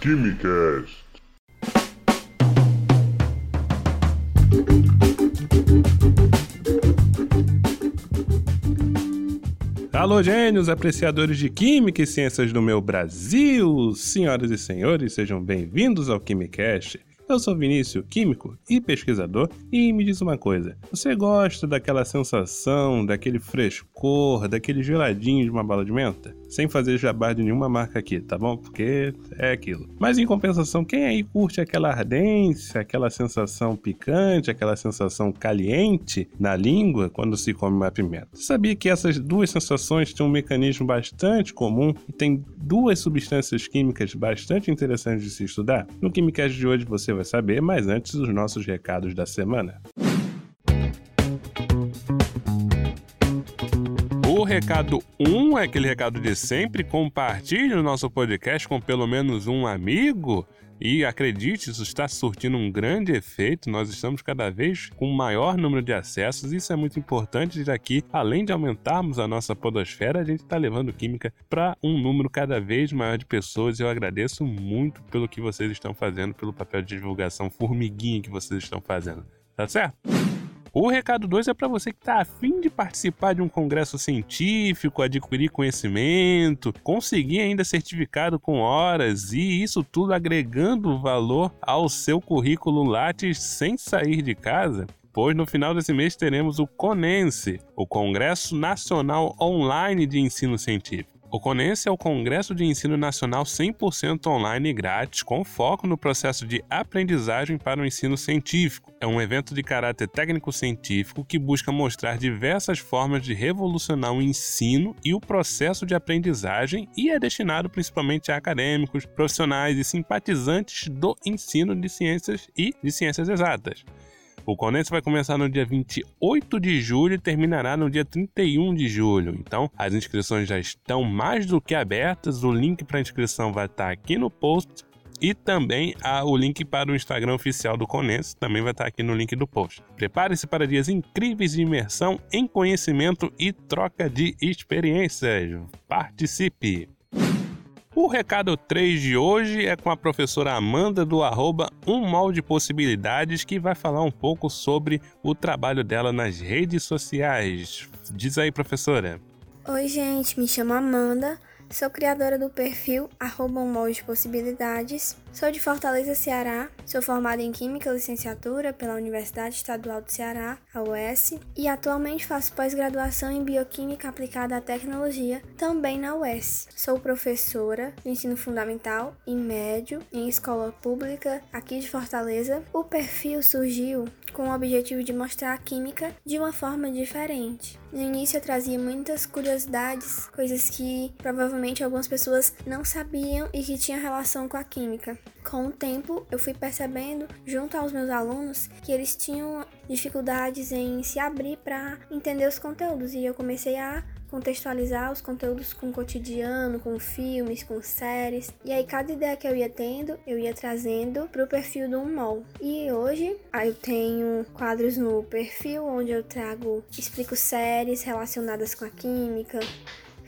Quimicast. Alô, gênios, apreciadores de Química e Ciências do meu Brasil! Senhoras e senhores, sejam bem-vindos ao Quimicast. Eu sou Vinícius, químico e pesquisador, e me diz uma coisa: você gosta daquela sensação, daquele frescor, daquele geladinho de uma bala de menta? Sem fazer jabá de nenhuma marca aqui, tá bom? Porque é aquilo. Mas em compensação, quem aí curte aquela ardência, aquela sensação picante, aquela sensação caliente na língua quando se come uma pimenta? Sabia que essas duas sensações têm um mecanismo bastante comum e tem duas substâncias químicas bastante interessantes de se estudar? No Quimicast de hoje você vai saber, mas antes os nossos recados da semana. Recado 1 um é aquele recado de sempre: compartilhe o nosso podcast com pelo menos um amigo. E acredite, isso está surtindo um grande efeito. Nós estamos cada vez com um maior número de acessos. Isso é muito importante, já que, além de aumentarmos a nossa podosfera, a gente está levando química para um número cada vez maior de pessoas. Eu agradeço muito pelo que vocês estão fazendo, pelo papel de divulgação formiguinha que vocês estão fazendo. Tá certo? O recado 2 é para você que está afim de participar de um congresso científico, adquirir conhecimento, conseguir ainda certificado com horas e isso tudo agregando valor ao seu currículo Lattes sem sair de casa pois no final desse mês teremos o CONENSE, o Congresso Nacional Online de Ensino Científico. O CONENSE é o Congresso de Ensino Nacional 100% online e grátis, com foco no processo de aprendizagem para o ensino científico. É um evento de caráter técnico-científico que busca mostrar diversas formas de revolucionar o ensino e o processo de aprendizagem e é destinado principalmente a acadêmicos, profissionais e simpatizantes do ensino de ciências e de ciências exatas. O Condense vai começar no dia 28 de julho e terminará no dia 31 de julho. Então, as inscrições já estão mais do que abertas. O link para inscrição vai estar aqui no post e também a, o link para o Instagram oficial do Conense também vai estar aqui no link do post. Prepare-se para dias incríveis de imersão em conhecimento e troca de experiências. Participe! O recado 3 de hoje é com a professora Amanda do arroba Um Molde Possibilidades, que vai falar um pouco sobre o trabalho dela nas redes sociais. Diz aí, professora. Oi, gente, me chamo Amanda, Sou criadora do perfil arroba possibilidades. Sou de Fortaleza, Ceará. Sou formada em Química Licenciatura pela Universidade Estadual do Ceará, a UES, e atualmente faço pós-graduação em Bioquímica aplicada à tecnologia, também na UES. Sou professora de ensino fundamental e médio em escola pública aqui de Fortaleza. O perfil surgiu com o objetivo de mostrar a química de uma forma diferente. No início eu trazia muitas curiosidades, coisas que provavelmente algumas pessoas não sabiam e que tinham relação com a química. Com o tempo, eu fui percebendo, junto aos meus alunos, que eles tinham dificuldades em se abrir para entender os conteúdos e eu comecei a contextualizar os conteúdos com o cotidiano, com filmes, com séries. E aí cada ideia que eu ia tendo, eu ia trazendo pro perfil do Unmol. E hoje eu tenho quadros no perfil onde eu trago, explico séries relacionadas com a química,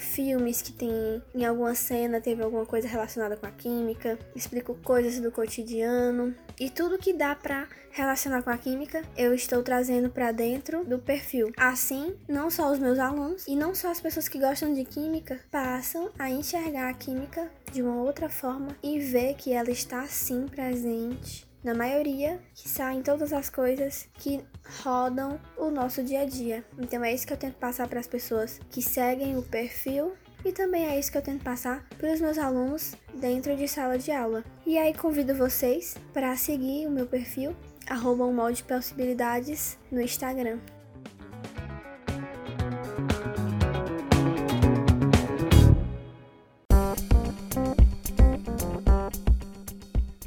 filmes que tem em alguma cena teve alguma coisa relacionada com a química, explico coisas do cotidiano e tudo que dá para relacionar com a química, eu estou trazendo para dentro do perfil. Assim, não só os meus alunos e não só as pessoas que gostam de química passam a enxergar a química de uma outra forma e ver que ela está sim presente na maioria, que saem todas as coisas que rodam o nosso dia a dia. Então é isso que eu tento passar para as pessoas que seguem o perfil e também é isso que eu tento passar para os meus alunos dentro de sala de aula. E aí convido vocês para seguir o meu perfil arroba um molde possibilidades no Instagram.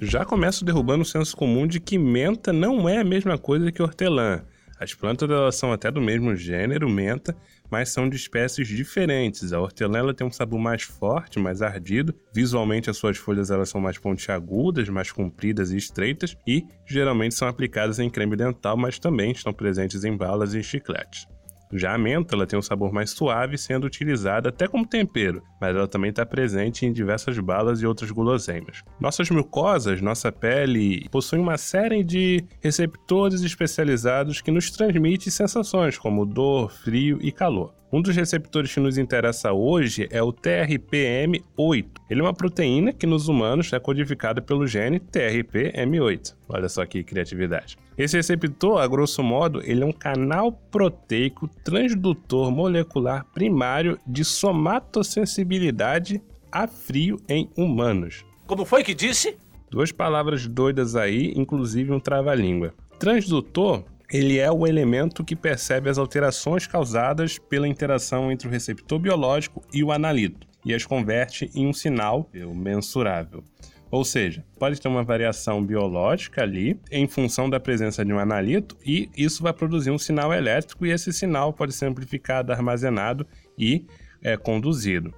Já começo derrubando o senso comum de que menta não é a mesma coisa que hortelã. As plantas elas são até do mesmo gênero, menta, mas são de espécies diferentes. A hortelã ela tem um sabor mais forte, mais ardido. Visualmente as suas folhas elas são mais pontiagudas, mais compridas e estreitas e geralmente são aplicadas em creme dental, mas também estão presentes em balas e chicletes. Já a menta ela tem um sabor mais suave, sendo utilizada até como tempero, mas ela também está presente em diversas balas e outras guloseimas. Nossas mucosas, nossa pele, possuem uma série de receptores especializados que nos transmitem sensações como dor, frio e calor. Um dos receptores que nos interessa hoje é o TRPM8. Ele é uma proteína que nos humanos é codificada pelo gene TRPM8. Olha só que criatividade. Esse receptor, a grosso modo, ele é um canal proteico transdutor molecular primário de somatosensibilidade a frio em humanos. Como foi que disse? Duas palavras doidas aí, inclusive um trava-língua. Transdutor ele é o elemento que percebe as alterações causadas pela interação entre o receptor biológico e o analito e as converte em um sinal mensurável. Ou seja, pode ter uma variação biológica ali em função da presença de um analito e isso vai produzir um sinal elétrico e esse sinal pode ser amplificado, armazenado e é, conduzido.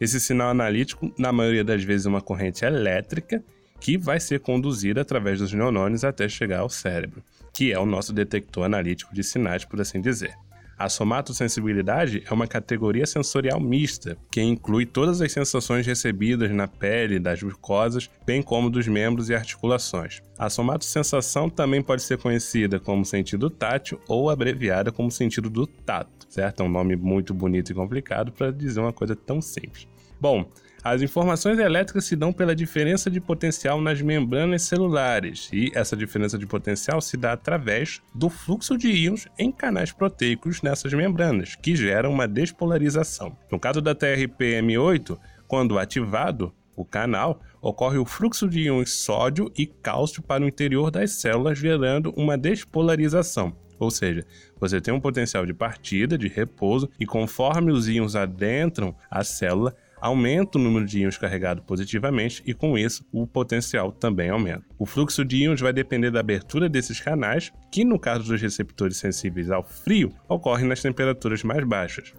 Esse sinal analítico, na maioria das vezes, é uma corrente elétrica que vai ser conduzida através dos neurônios até chegar ao cérebro que é o nosso detector analítico de sinais, por assim dizer. A somatosensibilidade é uma categoria sensorial mista, que inclui todas as sensações recebidas na pele, das mucosas, bem como dos membros e articulações. A somatosensação também pode ser conhecida como sentido tátil ou abreviada como sentido do tato, certo? É um nome muito bonito e complicado para dizer uma coisa tão simples. Bom, as informações elétricas se dão pela diferença de potencial nas membranas celulares, e essa diferença de potencial se dá através do fluxo de íons em canais proteicos nessas membranas, que geram uma despolarização. No caso da TRPM8, quando ativado, o canal, ocorre o fluxo de íons sódio e cálcio para o interior das células, gerando uma despolarização. Ou seja, você tem um potencial de partida, de repouso, e conforme os íons adentram a célula, aumenta o número de íons carregados positivamente e, com isso, o potencial também aumenta. O fluxo de íons vai depender da abertura desses canais, que, no caso dos receptores sensíveis ao frio, ocorre nas temperaturas mais baixas.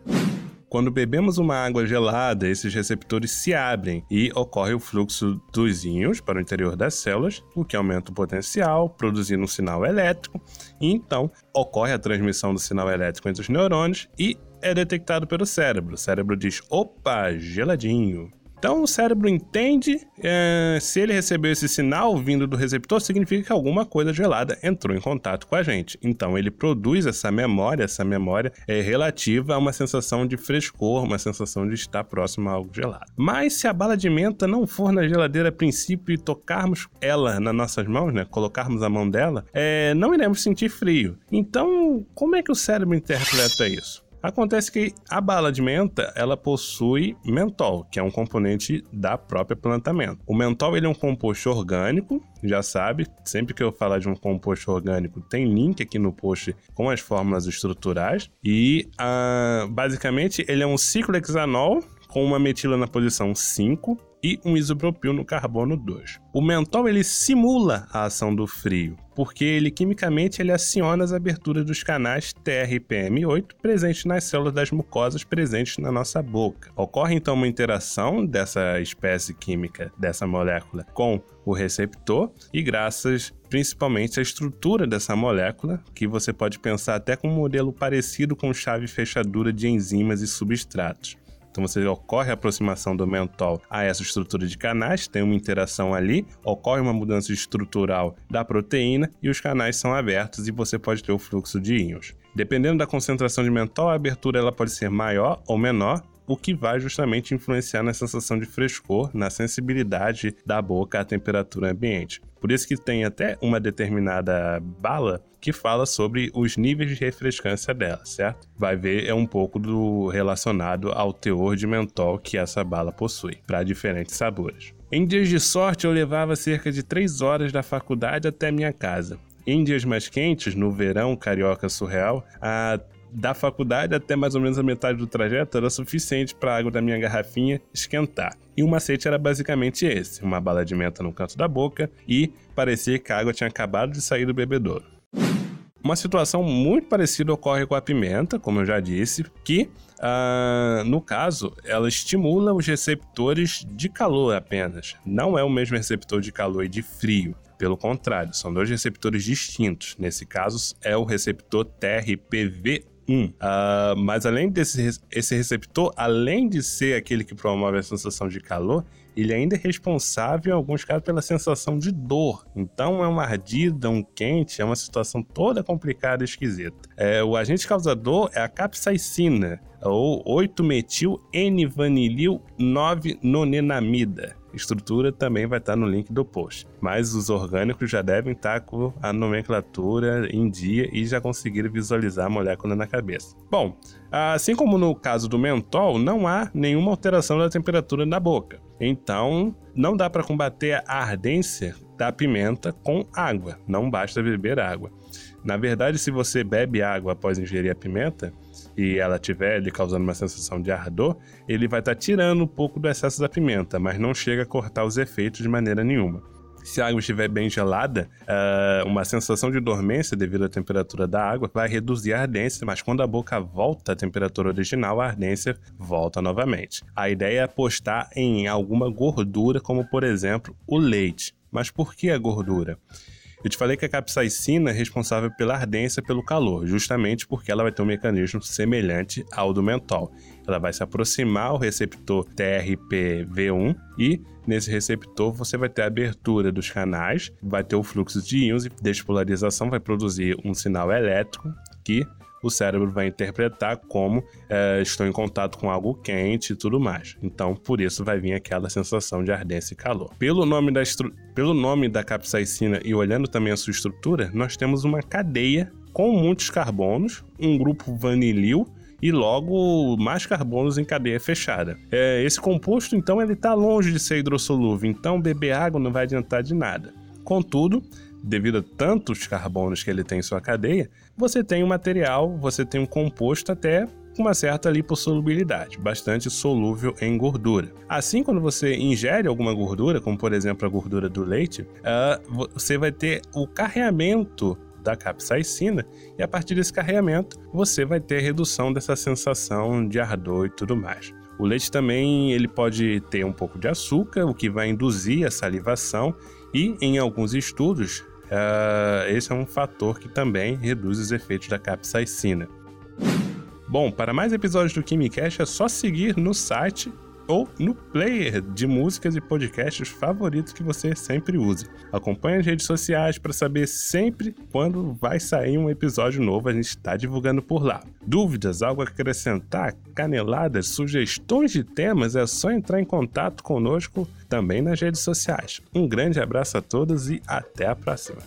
Quando bebemos uma água gelada, esses receptores se abrem e ocorre o fluxo dos íons para o interior das células, o que aumenta o potencial, produzindo um sinal elétrico, e então ocorre a transmissão do sinal elétrico entre os neurônios e é detectado pelo cérebro. O cérebro diz: opa, geladinho. Então o cérebro entende é, se ele recebeu esse sinal vindo do receptor, significa que alguma coisa gelada entrou em contato com a gente. Então ele produz essa memória, essa memória é relativa a uma sensação de frescor, uma sensação de estar próximo a algo gelado. Mas se a bala de menta não for na geladeira a princípio e tocarmos ela nas nossas mãos, né, colocarmos a mão dela, é, não iremos sentir frio. Então como é que o cérebro interpreta isso? Acontece que a bala de menta, ela possui mentol, que é um componente da própria plantamento. O mentol ele é um composto orgânico, já sabe, sempre que eu falar de um composto orgânico, tem link aqui no post com as fórmulas estruturais. E uh, basicamente ele é um ciclohexanol com uma metila na posição 5 e um isopropil no carbono 2. O mentol ele simula a ação do frio, porque ele quimicamente ele aciona as aberturas dos canais TRPM8 presentes nas células das mucosas presentes na nossa boca. Ocorre então uma interação dessa espécie química, dessa molécula, com o receptor e graças principalmente à estrutura dessa molécula, que você pode pensar até com um modelo parecido com chave fechadura de enzimas e substratos. Então você ocorre a aproximação do mentol a essa estrutura de canais, tem uma interação ali, ocorre uma mudança estrutural da proteína e os canais são abertos e você pode ter o fluxo de íons. Dependendo da concentração de mentol, a abertura ela pode ser maior ou menor, o que vai justamente influenciar na sensação de frescor, na sensibilidade da boca à temperatura ambiente. Por isso que tem até uma determinada bala que fala sobre os níveis de refrescância dela, certo? Vai ver é um pouco do relacionado ao teor de mentol que essa bala possui para diferentes sabores. Em dias de sorte eu levava cerca de 3 horas da faculdade até minha casa. Em dias mais quentes, no verão carioca surreal, a da faculdade até mais ou menos a metade do trajeto era suficiente para a água da minha garrafinha esquentar. E o macete era basicamente esse: uma bala de menta no canto da boca e parecia que a água tinha acabado de sair do bebedouro. Uma situação muito parecida ocorre com a pimenta, como eu já disse, que, uh, no caso, ela estimula os receptores de calor apenas. Não é o mesmo receptor de calor e de frio. Pelo contrário, são dois receptores distintos. Nesse caso, é o receptor TRPV Uh, mas além desse esse receptor, além de ser aquele que promove a sensação de calor, ele ainda é responsável, em alguns casos, pela sensação de dor. Então, é uma ardida, um quente, é uma situação toda complicada e esquisita. É, o agente causador é a capsaicina, ou 8-metil-N-vanilil-9-nonenamida estrutura também vai estar no link do post. Mas os orgânicos já devem estar com a nomenclatura em dia e já conseguiram visualizar a molécula na cabeça. Bom, assim como no caso do mentol, não há nenhuma alteração da temperatura na boca. Então, não dá para combater a ardência da pimenta com água, não basta beber água. Na verdade, se você bebe água após ingerir a pimenta, e ela estiver lhe causando uma sensação de ardor, ele vai estar tá tirando um pouco do excesso da pimenta, mas não chega a cortar os efeitos de maneira nenhuma. Se a água estiver bem gelada, uh, uma sensação de dormência devido à temperatura da água vai reduzir a ardência, mas quando a boca volta à temperatura original, a ardência volta novamente. A ideia é apostar em alguma gordura, como por exemplo o leite. Mas por que a gordura? Eu te falei que a capsaicina é responsável pela ardência pelo calor, justamente porque ela vai ter um mecanismo semelhante ao do mentol. Ela vai se aproximar ao receptor TRPV1 e nesse receptor você vai ter a abertura dos canais, vai ter o fluxo de íons e despolarização vai produzir um sinal elétrico que o cérebro vai interpretar como é, estou em contato com algo quente e tudo mais. Então, por isso vai vir aquela sensação de ardência e calor. Pelo nome da, pelo nome da capsaicina e olhando também a sua estrutura, nós temos uma cadeia com muitos carbonos, um grupo vanilil e logo mais carbonos em cadeia fechada. É, esse composto, então, ele está longe de ser hidrossolúvel, então beber água não vai adiantar de nada. Contudo, devido a tantos carbonos que ele tem em sua cadeia, você tem um material, você tem um composto até com uma certa lipossolubilidade, bastante solúvel em gordura. Assim, quando você ingere alguma gordura, como por exemplo a gordura do leite, uh, você vai ter o carreamento da capsaicina e a partir desse carreamento você vai ter redução dessa sensação de ardor e tudo mais. O leite também ele pode ter um pouco de açúcar, o que vai induzir a salivação e em alguns estudos uh, esse é um fator que também reduz os efeitos da capsaicina. Bom, para mais episódios do KimiCast é só seguir no site ou no player de músicas e podcasts favoritos que você sempre use. Acompanhe as redes sociais para saber sempre quando vai sair um episódio novo, a gente está divulgando por lá. Dúvidas, algo a acrescentar, caneladas, sugestões de temas, é só entrar em contato conosco também nas redes sociais. Um grande abraço a todos e até a próxima.